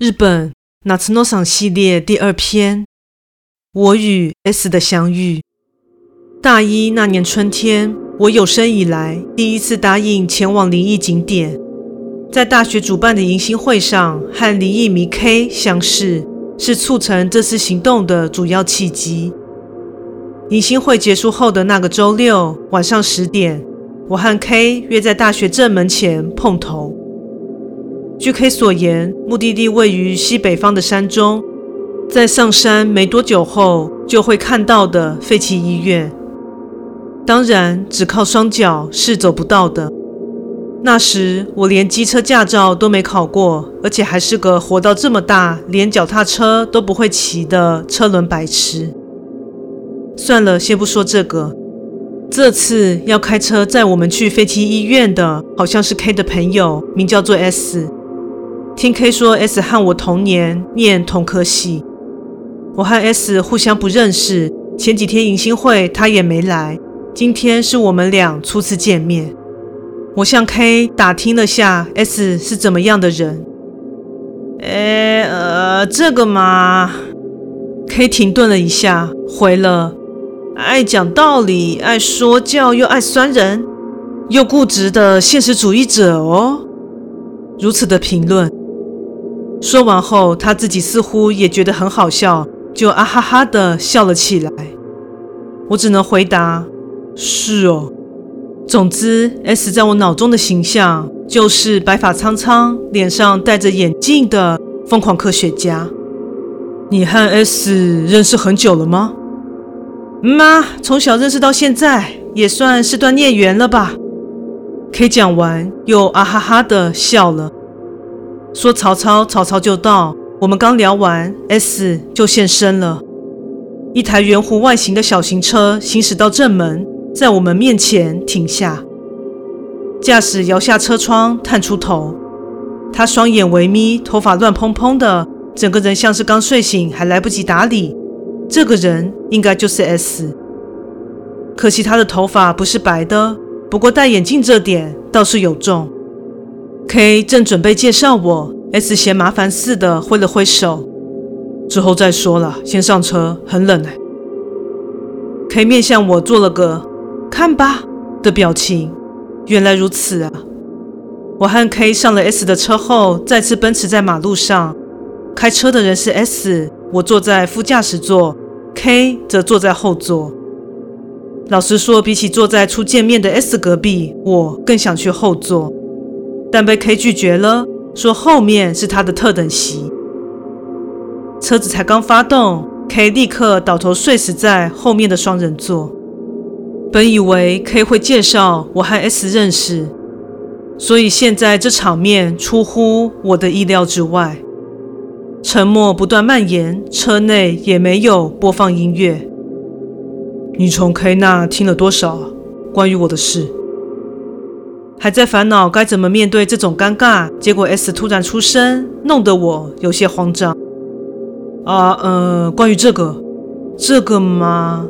日本夏の赏系列第二篇，我与 S 的相遇。大一那年春天，我有生以来第一次答应前往灵异景点，在大学主办的迎新会上和灵异迷 K 相识，是促成这次行动的主要契机。迎新会结束后的那个周六晚上十点，我和 K 约在大学正门前碰头。据 K 所言，目的地位于西北方的山中，在上山没多久后就会看到的废弃医院。当然，只靠双脚是走不到的。那时我连机车驾照都没考过，而且还是个活到这么大连脚踏车都不会骑的车轮白痴。算了，先不说这个。这次要开车载我们去废弃医院的，好像是 K 的朋友，名叫做 S。听 K 说，S 和我同年念同科系。我和 S 互相不认识，前几天迎新会他也没来。今天是我们俩初次见面。我向 K 打听了下 S 是怎么样的人。哎，呃，这个嘛，K 停顿了一下，回了：爱讲道理、爱说教又爱酸人，又固执的现实主义者哦。如此的评论。说完后，他自己似乎也觉得很好笑，就啊哈哈的笑了起来。我只能回答：“是哦。”总之，S 在我脑中的形象就是白发苍苍、脸上戴着眼镜的疯狂科学家。你和 S 认识很久了吗？嗯啊，从小认识到现在，也算是段孽缘了吧。K 讲完，又啊哈哈的笑了。说曹操，曹操就到。我们刚聊完，S 就现身了。一台圆弧外形的小型车行驶到正门，在我们面前停下。驾驶摇下车窗，探出头。他双眼微眯，头发乱蓬蓬的，整个人像是刚睡醒，还来不及打理。这个人应该就是 S。可惜他的头发不是白的，不过戴眼镜这点倒是有中。K 正准备介绍我，S 嫌麻烦似的挥了挥手，之后再说了，先上车，很冷哎。K 面向我做了个看吧的表情，原来如此啊！我和 K 上了 S 的车后，再次奔驰在马路上。开车的人是 S，我坐在副驾驶座，K 则坐在后座。老实说，比起坐在初见面的 S 隔壁，我更想去后座。但被 K 拒绝了，说后面是他的特等席。车子才刚发动，K 立刻倒头睡死在后面的双人座。本以为 K 会介绍我和 S 认识，所以现在这场面出乎我的意料之外。沉默不断蔓延，车内也没有播放音乐。你从 K 那听了多少关于我的事？还在烦恼该怎么面对这种尴尬，结果 S 突然出声，弄得我有些慌张。啊，呃，关于这个，这个吗？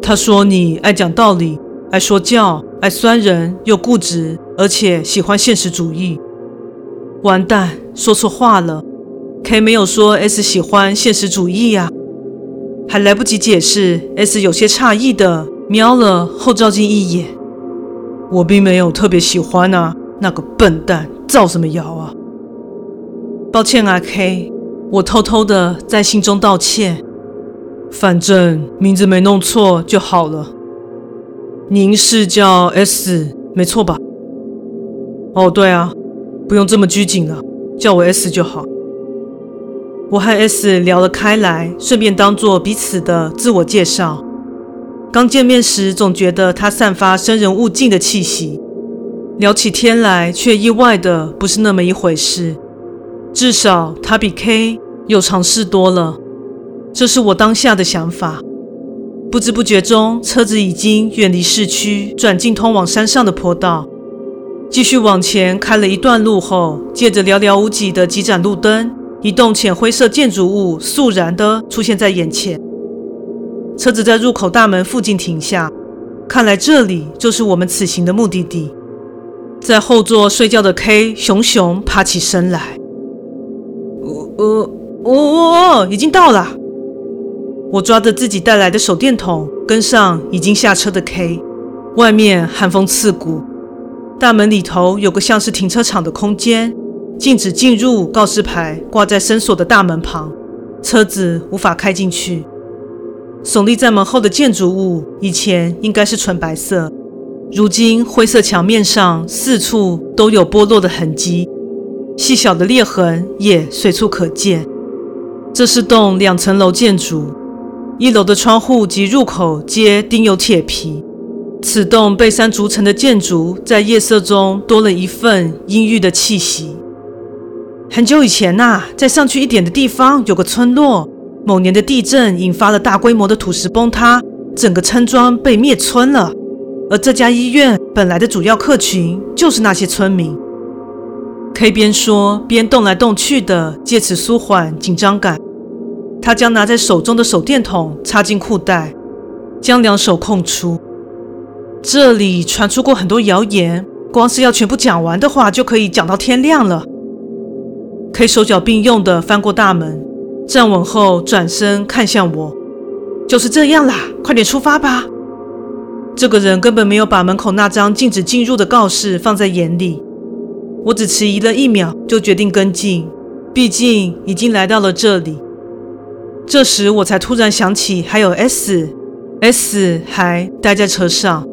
他说你爱讲道理，爱说教，爱酸人，又固执，而且喜欢现实主义。完蛋，说错话了。K 没有说 S 喜欢现实主义呀，还来不及解释，S 有些诧异的瞄了后照镜一眼。我并没有特别喜欢啊，那个笨蛋造什么谣啊？抱歉啊，K，我偷偷的在心中道歉。反正名字没弄错就好了。您是叫 S 没错吧？哦，对啊，不用这么拘谨了，叫我 S 就好。我和 S 聊了开来，顺便当做彼此的自我介绍。刚见面时，总觉得他散发生人勿近的气息，聊起天来却意外的不是那么一回事。至少他比 K 有尝试多了，这是我当下的想法。不知不觉中，车子已经远离市区，转进通往山上的坡道。继续往前开了一段路后，借着寥寥无几的几盏路灯，一栋浅灰色建筑物肃然地出现在眼前。车子在入口大门附近停下，看来这里就是我们此行的目的地。在后座睡觉的 K 熊熊爬起身来。呃，哦，已经到了。我抓着自己带来的手电筒，跟上已经下车的 K。外面寒风刺骨，大门里头有个像是停车场的空间，禁止进入告示牌挂在深锁的大门旁，车子无法开进去。耸立在门后的建筑物，以前应该是纯白色，如今灰色墙面上四处都有剥落的痕迹，细小的裂痕也随处可见。这是栋两层楼建筑，一楼的窗户及入口皆钉有铁皮。此栋被山筑成的建筑，在夜色中多了一份阴郁的气息。很久以前呐、啊，在上去一点的地方有个村落，某年的地震引发了大规模的土石崩塌，整个村庄被灭村了。而这家医院本来的主要客群就是那些村民。K 边说边动来动去的，借此舒缓紧张感。他将拿在手中的手电筒插进裤袋，将两手空出。这里传出过很多谣言，光是要全部讲完的话，就可以讲到天亮了。K 手脚并用的翻过大门，站稳后转身看向我，就是这样啦，快点出发吧。这个人根本没有把门口那张禁止进入的告示放在眼里。我只迟疑了一秒，就决定跟进，毕竟已经来到了这里。这时我才突然想起还有 S，S 还待在车上。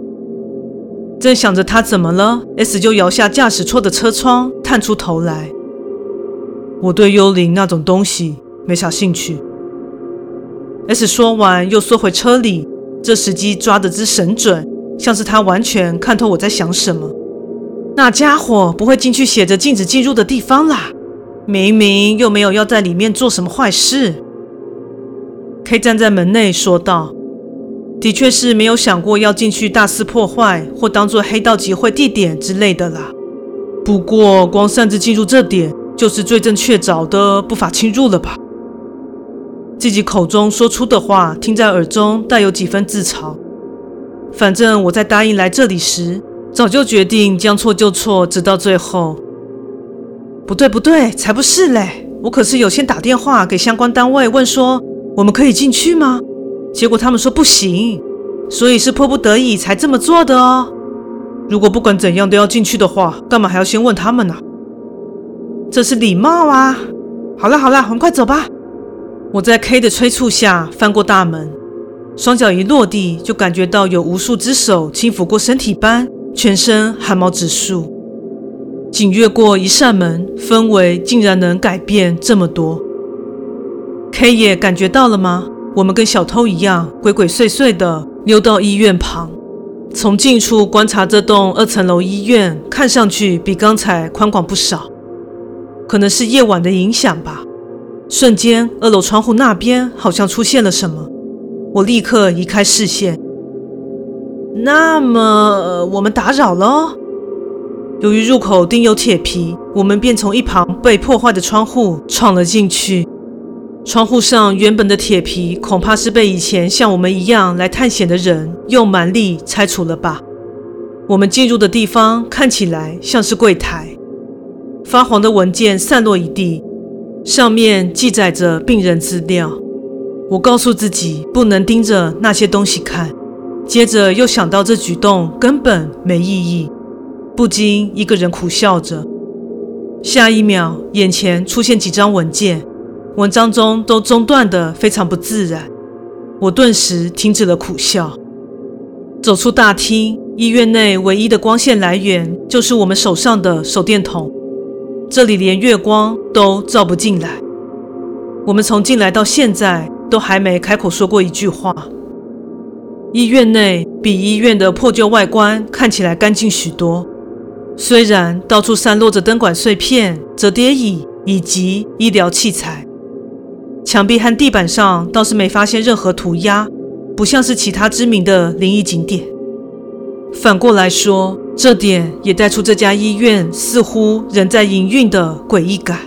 正想着他怎么了，S 就摇下驾驶座的车窗，探出头来。我对幽灵那种东西没啥兴趣。S 说完又缩回车里，这时机抓得之神准，像是他完全看透我在想什么。那家伙不会进去写着禁止进入的地方啦，明明又没有要在里面做什么坏事。K 站在门内说道。的确是没有想过要进去大肆破坏或当做黑道集会地点之类的啦。不过光擅自进入这点，就是罪证确凿的不法侵入了吧？自己口中说出的话，听在耳中带有几分自嘲。反正我在答应来这里时，早就决定将错就错，直到最后。不对不对，才不是嘞！我可是有先打电话给相关单位问说，我们可以进去吗？结果他们说不行，所以是迫不得已才这么做的哦。如果不管怎样都要进去的话，干嘛还要先问他们呢？这是礼貌啊。好了好了，我们快走吧。我在 K 的催促下翻过大门，双脚一落地就感觉到有无数只手轻抚过身体般，全身汗毛直竖。仅越过一扇门，氛围竟然能改变这么多。K 也感觉到了吗？我们跟小偷一样，鬼鬼祟祟的溜到医院旁，从近处观察这栋二层楼医院，看上去比刚才宽广不少。可能是夜晚的影响吧。瞬间，二楼窗户那边好像出现了什么，我立刻移开视线。那么，我们打扰了。由于入口钉有铁皮，我们便从一旁被破坏的窗户闯了进去。窗户上原本的铁皮，恐怕是被以前像我们一样来探险的人用蛮力拆除了吧。我们进入的地方看起来像是柜台，发黄的文件散落一地，上面记载着病人资料。我告诉自己不能盯着那些东西看，接着又想到这举动根本没意义，不禁一个人苦笑着。下一秒，眼前出现几张文件。文章中都中断的非常不自然，我顿时停止了苦笑。走出大厅，医院内唯一的光线来源就是我们手上的手电筒，这里连月光都照不进来。我们从进来到现在都还没开口说过一句话。医院内比医院的破旧外观看起来干净许多，虽然到处散落着灯管碎片、折叠椅以及医疗器材。墙壁和地板上倒是没发现任何涂鸦，不像是其他知名的灵异景点。反过来说，这点也带出这家医院似乎仍在营运的诡异感。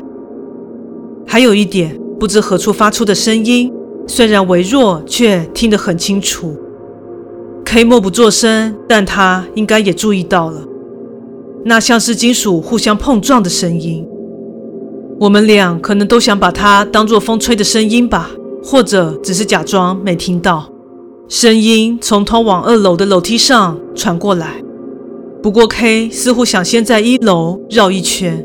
还有一点，不知何处发出的声音，虽然微弱，却听得很清楚。K 默不作声，但他应该也注意到了，那像是金属互相碰撞的声音。我们俩可能都想把它当作风吹的声音吧，或者只是假装没听到。声音从通往二楼的楼梯上传过来，不过 K 似乎想先在一楼绕一圈。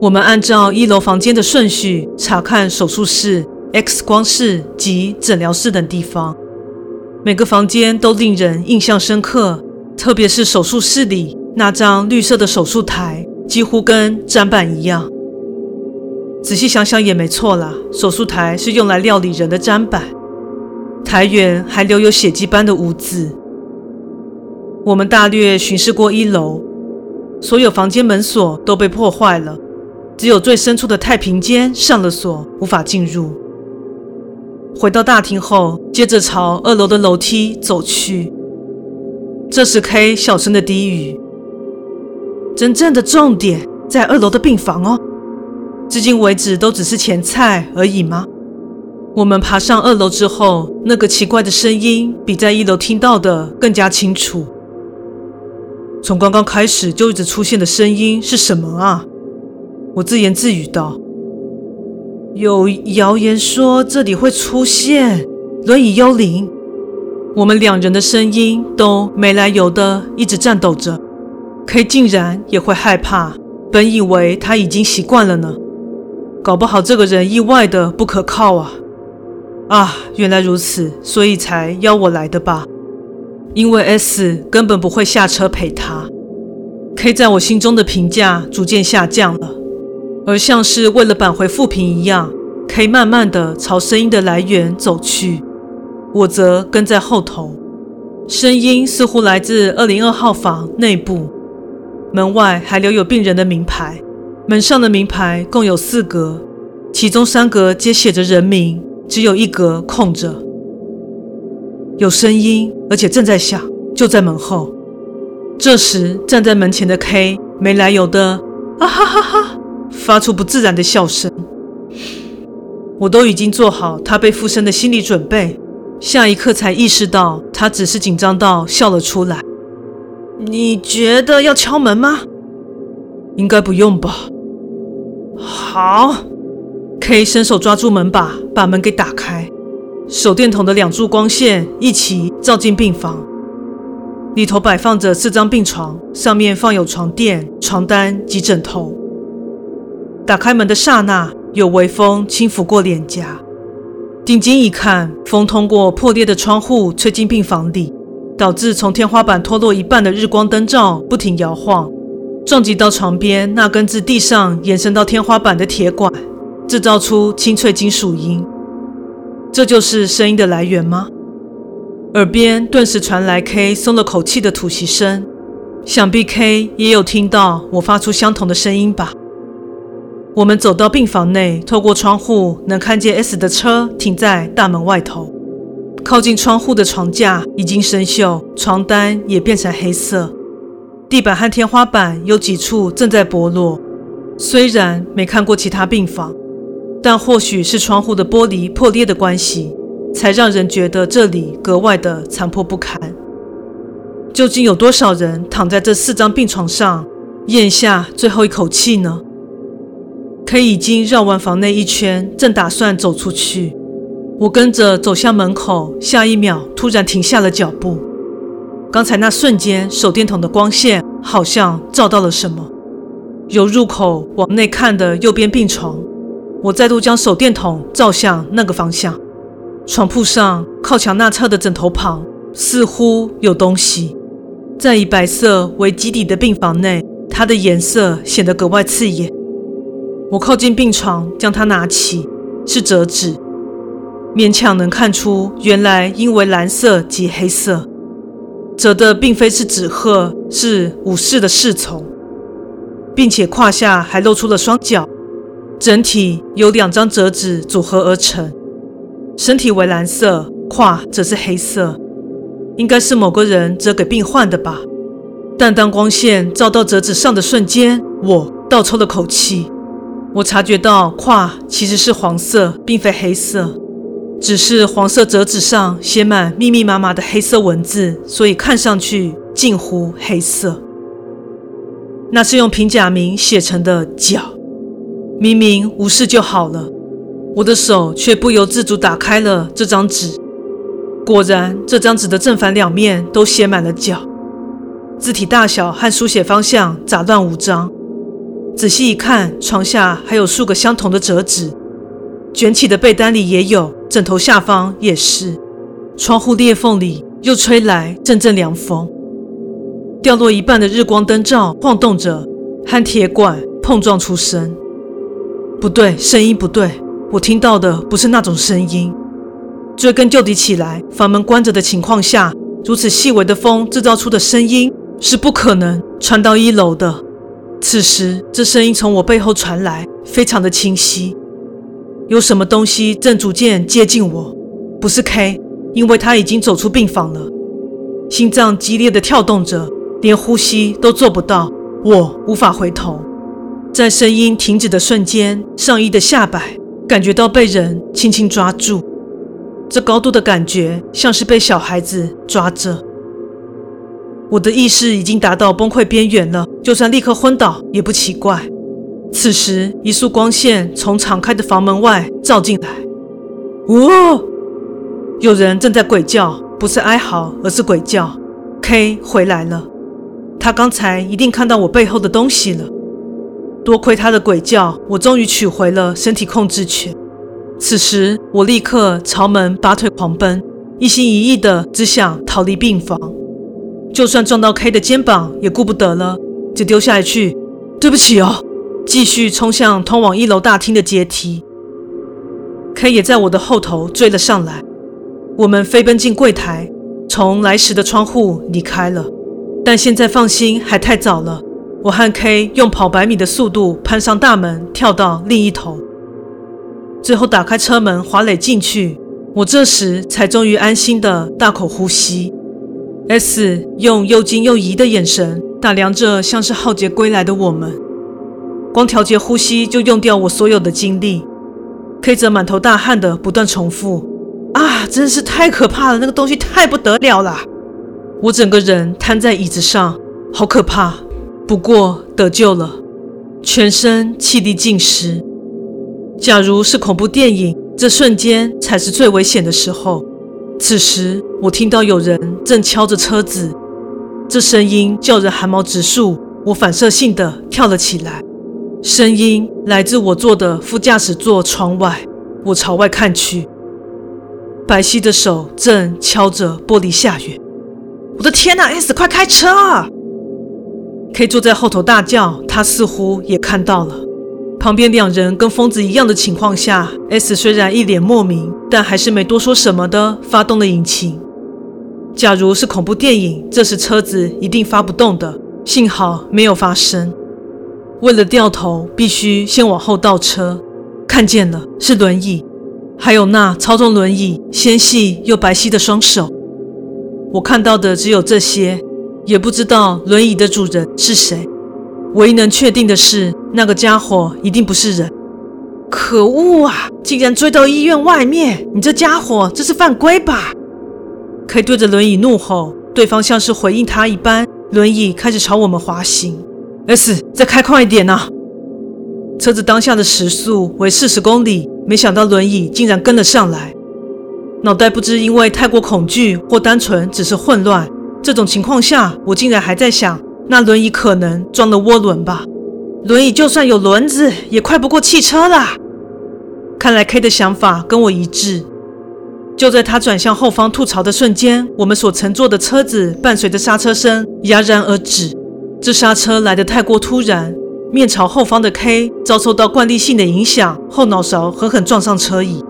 我们按照一楼房间的顺序查看手术室、X 光室及诊疗室等地方，每个房间都令人印象深刻，特别是手术室里那张绿色的手术台，几乎跟砧板一样。仔细想想也没错啦，手术台是用来料理人的砧板。台缘还留有血迹般的污渍。我们大略巡视过一楼，所有房间门锁都被破坏了，只有最深处的太平间上了锁，无法进入。回到大厅后，接着朝二楼的楼梯走去。这时 K 小声的低语：“真正的重点在二楼的病房哦，至今为止都只是前菜而已吗？”我们爬上二楼之后，那个奇怪的声音比在一楼听到的更加清楚。从刚刚开始就一直出现的声音是什么啊？我自言自语道：“有谣言说这里会出现轮椅幽灵。”我们两人的声音都没来由的一直颤抖着，K 竟然也会害怕。本以为他已经习惯了呢，搞不好这个人意外的不可靠啊！啊，原来如此，所以才邀我来的吧？因为 S 根本不会下车陪他。K 在我心中的评价逐渐下降了，而像是为了扳回负评一样，K 慢慢的朝声音的来源走去，我则跟在后头。声音似乎来自二零二号房内部，门外还留有病人的名牌，门上的名牌共有四格，其中三格皆写着人名。只有一格空着，有声音，而且正在响，就在门后。这时，站在门前的 K 没来由的啊哈哈哈，发出不自然的笑声。我都已经做好他被附身的心理准备，下一刻才意识到他只是紧张到笑了出来。你觉得要敲门吗？应该不用吧。好。K 伸手抓住门把，把门给打开。手电筒的两柱光线一起照进病房，里头摆放着四张病床，上面放有床垫、床单及枕头。打开门的刹那，有微风轻拂过脸颊。定睛一看，风通过破裂的窗户吹进病房里，导致从天花板脱落一半的日光灯罩不停摇晃，撞击到床边那根自地上延伸到天花板的铁管。制造出清脆金属音，这就是声音的来源吗？耳边顿时传来 K 松了口气的吐息声，想必 K 也有听到我发出相同的声音吧。我们走到病房内，透过窗户能看见 S 的车停在大门外头。靠近窗户的床架已经生锈，床单也变成黑色，地板和天花板有几处正在剥落。虽然没看过其他病房。但或许是窗户的玻璃破裂的关系，才让人觉得这里格外的残破不堪。究竟有多少人躺在这四张病床上，咽下最后一口气呢？K 已经绕完房内一圈，正打算走出去。我跟着走向门口，下一秒突然停下了脚步。刚才那瞬间，手电筒的光线好像照到了什么。由入口往内看的右边病床。我再度将手电筒照向那个方向，床铺上靠墙那侧的枕头旁似乎有东西。在以白色为基底的病房内，它的颜色显得格外刺眼。我靠近病床，将它拿起，是折纸，勉强能看出原来因为蓝色及黑色，折的并非是纸鹤，是武士的侍从，并且胯下还露出了双脚。整体由两张折纸组合而成，身体为蓝色，胯则是黑色，应该是某个人折给病患的吧。但当光线照到折纸上的瞬间，我倒抽了口气。我察觉到胯其实是黄色，并非黑色，只是黄色折纸上写满密密麻麻的黑色文字，所以看上去近乎黑色。那是用平假名写成的脚。明明无事就好了，我的手却不由自主打开了这张纸。果然，这张纸的正反两面都写满了角，字体大小和书写方向杂乱无章。仔细一看，床下还有数个相同的折纸，卷起的被单里也有，枕头下方也是。窗户裂缝里又吹来阵阵凉风，掉落一半的日光灯罩晃动着，和铁管碰撞出声。不对，声音不对，我听到的不是那种声音。追根究底起来，房门关着的情况下，如此细微的风制造出的声音是不可能传到一楼的。此时，这声音从我背后传来，非常的清晰。有什么东西正逐渐接近我，不是 K，因为他已经走出病房了，心脏激烈的跳动着，连呼吸都做不到，我无法回头。在声音停止的瞬间，上衣的下摆感觉到被人轻轻抓住，这高度的感觉像是被小孩子抓着。我的意识已经达到崩溃边缘了，就算立刻昏倒也不奇怪。此时，一束光线从敞开的房门外照进来，哦，有人正在鬼叫，不是哀嚎，而是鬼叫。K 回来了，他刚才一定看到我背后的东西了。多亏他的鬼叫，我终于取回了身体控制权。此时，我立刻朝门拔腿狂奔，一心一意的只想逃离病房。就算撞到 K 的肩膀也顾不得了，只丢下一句：“对不起哦。”继续冲向通往一楼大厅的阶梯。K 也在我的后头追了上来。我们飞奔进柜台，从来时的窗户离开了。但现在放心还太早了。我和 K 用跑百米的速度攀上大门，跳到另一头，最后打开车门，滑垒进去。我这时才终于安心的大口呼吸。S 用又惊又疑的眼神打量着像是浩劫归来的我们，光调节呼吸就用掉我所有的精力。K 则满头大汗的不断重复：“啊，真是太可怕了，那个东西太不得了了！”我整个人瘫在椅子上，好可怕。不过得救了，全身气力尽失。假如是恐怖电影，这瞬间才是最危险的时候。此时，我听到有人正敲着车子，这声音叫人寒毛直竖。我反射性的跳了起来，声音来自我坐的副驾驶座窗外。我朝外看去，白皙的手正敲着玻璃下缘。我的天哪，S，快开车啊！K 坐在后头大叫，他似乎也看到了旁边两人跟疯子一样的情况下，S 虽然一脸莫名，但还是没多说什么的发动了引擎。假如是恐怖电影，这时车子一定发不动的，幸好没有发生。为了掉头，必须先往后倒车，看见了是轮椅，还有那操纵轮椅纤细又白皙的双手。我看到的只有这些。也不知道轮椅的主人是谁，唯一能确定的是，那个家伙一定不是人。可恶啊！竟然追到医院外面！你这家伙，这是犯规吧？K 对着轮椅怒吼，对方像是回应他一般，轮椅开始朝我们滑行。S，再开快一点呐！车子当下的时速为四十公里，没想到轮椅竟然跟了上来。脑袋不知因为太过恐惧，或单纯只是混乱。这种情况下，我竟然还在想，那轮椅可能装了涡轮吧？轮椅就算有轮子，也快不过汽车啦。看来 K 的想法跟我一致。就在他转向后方吐槽的瞬间，我们所乘坐的车子伴随着刹车声戛然而止。这刹车来得太过突然，面朝后方的 K 遭受到惯例性的影响，后脑勺狠狠撞上车椅。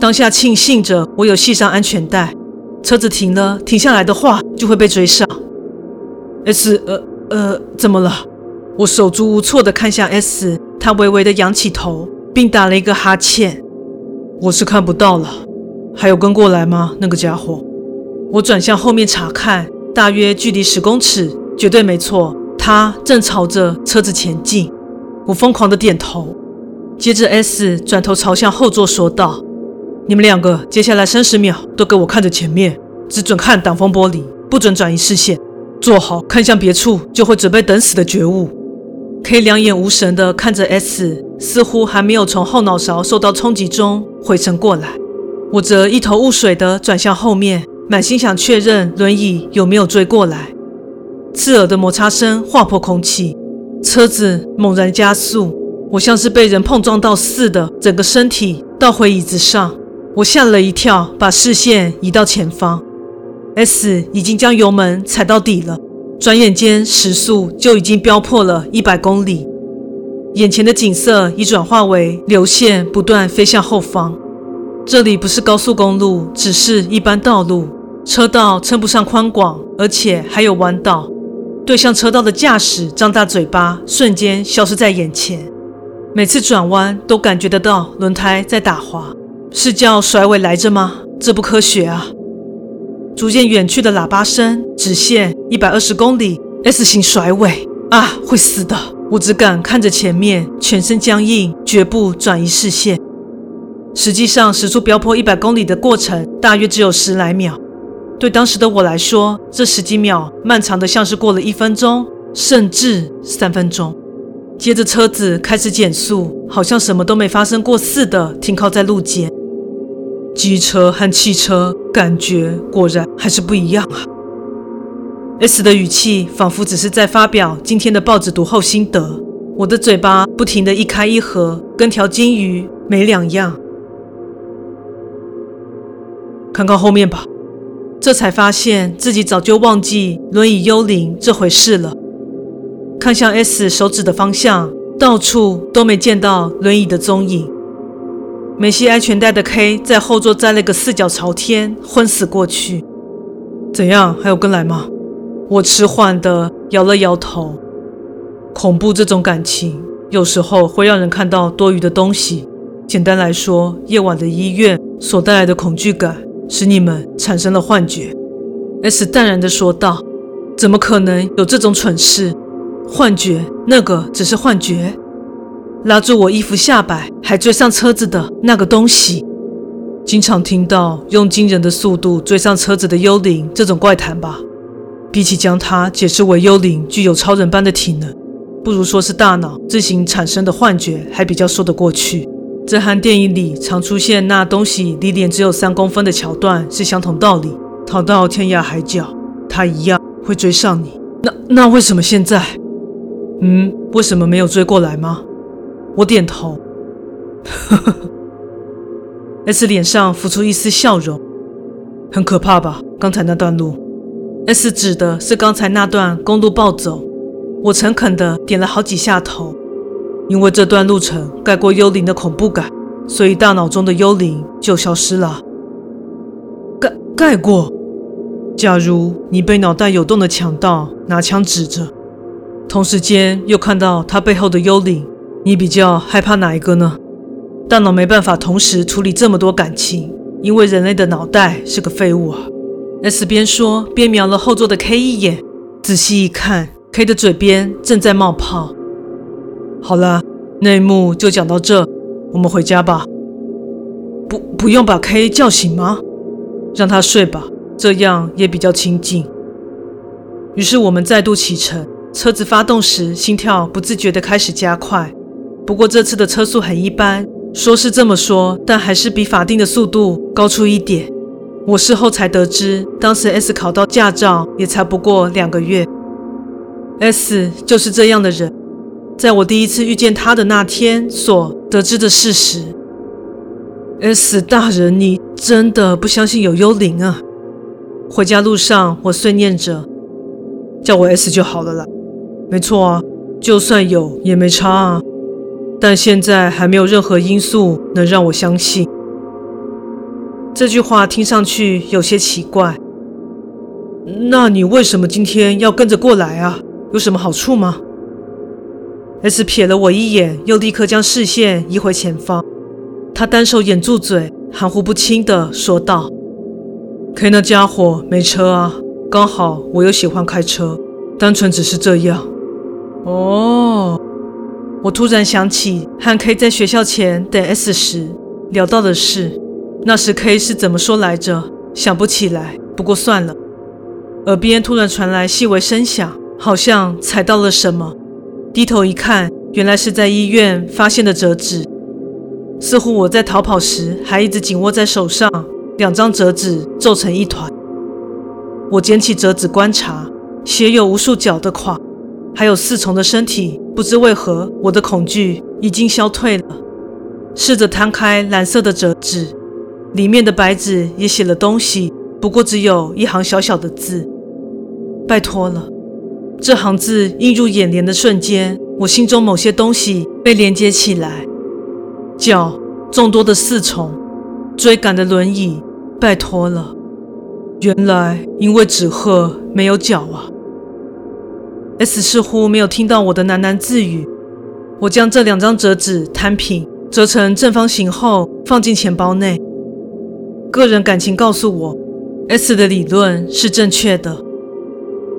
当下庆幸着我有系上安全带。车子停了，停下来的话就会被追上。S，呃呃，怎么了？我手足无措地看向 S，他微微地仰起头，并打了一个哈欠。我是看不到了，还有跟过来吗？那个家伙。我转向后面查看，大约距离十公尺，绝对没错，他正朝着车子前进。我疯狂地点头，接着 S 转头朝向后座说道。你们两个接下来三十秒都给我看着前面，只准看挡风玻璃，不准转移视线，做好看向别处就会准备等死的觉悟。K 两眼无神地看着 S，似乎还没有从后脑勺受到冲击中回神过来。我则一头雾水地转向后面，满心想确认轮椅有没有追过来。刺耳的摩擦声划破空气，车子猛然加速，我像是被人碰撞到似的，整个身体倒回椅子上。我吓了一跳，把视线移到前方，S 已经将油门踩到底了，转眼间时速就已经飙破了一百公里。眼前的景色已转化为流线，不断飞向后方。这里不是高速公路，只是一般道路，车道称不上宽广，而且还有弯道。对向车道的驾驶张大嘴巴，瞬间消失在眼前。每次转弯都感觉得到轮胎在打滑，是叫甩尾来着吗？这不科学啊！逐渐远去的喇叭声，直线一百二十公里，S 型甩尾啊，会死的！我只敢看着前面，全身僵硬，绝不转移视线。实际上，时速飙破一百公里的过程大约只有十来秒。对当时的我来说，这十几秒漫长的像是过了一分钟，甚至三分钟。接着，车子开始减速，好像什么都没发生过似的，停靠在路肩。机车和汽车感觉果然还是不一样啊。S 的语气仿佛只是在发表今天的报纸读后心得，我的嘴巴不停地一开一合，跟条金鱼没两样。看看后面吧，这才发现自己早就忘记轮椅幽灵这回事了。看向 S 手指的方向，到处都没见到轮椅的踪影。没系安全带的 K 在后座栽了个四脚朝天，昏死过去。怎样？还有跟来吗？我迟缓地摇了摇头。恐怖这种感情，有时候会让人看到多余的东西。简单来说，夜晚的医院所带来的恐惧感，使你们产生了幻觉。S 淡然地说道：“怎么可能有这种蠢事？幻觉，那个只是幻觉。拉住我衣服下摆，还追上车子的那个东西，经常听到用惊人的速度追上车子的幽灵这种怪谈吧？”比起将它解释为幽灵具有超人般的体能，不如说是大脑自行产生的幻觉，还比较说得过去。这和电影里常出现那东西离脸只有三公分的桥段是相同道理。逃到天涯海角，它一样会追上你。那那为什么现在？嗯，为什么没有追过来吗？我点头。呵呵呵。S 脸上浮出一丝笑容。很可怕吧？刚才那段路。S 指的是刚才那段公路暴走，我诚恳地点了好几下头，因为这段路程盖过幽灵的恐怖感，所以大脑中的幽灵就消失了。盖盖过？假如你被脑袋有洞的强盗拿枪指着，同时间又看到他背后的幽灵，你比较害怕哪一个呢？大脑没办法同时处理这么多感情，因为人类的脑袋是个废物啊。S 边说边瞄了后座的 K 一眼，仔细一看，K 的嘴边正在冒泡。好了，内幕就讲到这，我们回家吧。不，不用把 K 叫醒吗？让他睡吧，这样也比较清静。于是我们再度启程，车子发动时心跳不自觉地开始加快。不过这次的车速很一般，说是这么说，但还是比法定的速度高出一点。我事后才得知，当时 S 考到驾照也才不过两个月。S 就是这样的人，在我第一次遇见他的那天所得知的事实。S 大人，你真的不相信有幽灵啊？回家路上，我碎念着，叫我 S 就好了啦。没错啊，就算有也没差啊。但现在还没有任何因素能让我相信。这句话听上去有些奇怪。那你为什么今天要跟着过来啊？有什么好处吗？S 瞥了我一眼，又立刻将视线移回前方。他单手掩住嘴，含糊不清地说道：“K 那家伙没车啊，刚好我又喜欢开车，单纯只是这样。”哦，我突然想起和 K 在学校前等 S 时聊到的事。那时 K 是怎么说来着？想不起来，不过算了。耳边突然传来细微声响，好像踩到了什么。低头一看，原来是在医院发现的折纸。似乎我在逃跑时还一直紧握在手上，两张折纸皱成一团。我捡起折纸观察，写有无数角的垮，还有四重的身体。不知为何，我的恐惧已经消退了。试着摊开蓝色的折纸，里面的白纸也写了东西，不过只有一行小小的字：“拜托了。”这行字映入眼帘的瞬间，我心中某些东西被连接起来。脚众多的四重，追赶的轮椅，拜托了。原来因为纸鹤没有脚啊。S 似乎没有听到我的喃喃自语。我将这两张折纸摊平，折成正方形后放进钱包内。个人感情告诉我，S 的理论是正确的。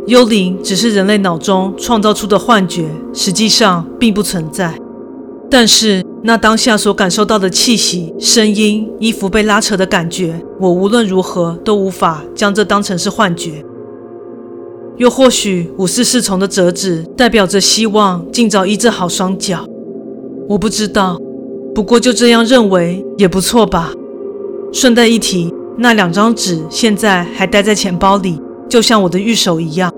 幽灵只是人类脑中创造出的幻觉，实际上并不存在。但是那当下所感受到的气息、声音、衣服被拉扯的感觉，我无论如何都无法将这当成是幻觉。又或许五四四重的折纸代表着希望尽早医治好双脚，我不知道。不过就这样认为也不错吧。顺带一提，那两张纸现在还待在钱包里，就像我的玉手一样。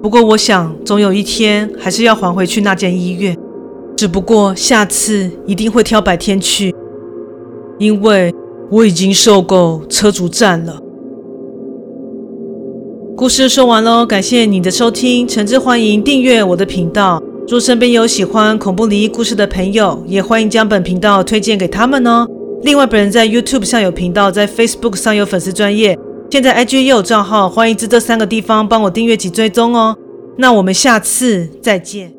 不过，我想总有一天还是要还回去那间医院，只不过下次一定会挑白天去，因为我已经受够车主战了。故事说完喽，感谢你的收听，诚挚欢迎订阅我的频道。若身边有喜欢恐怖灵异故事的朋友，也欢迎将本频道推荐给他们哦。另外，本人在 YouTube 上有频道，在 Facebook 上有粉丝专业。现在 IG 也有账号，欢迎至这三个地方帮我订阅及追踪哦。那我们下次再见。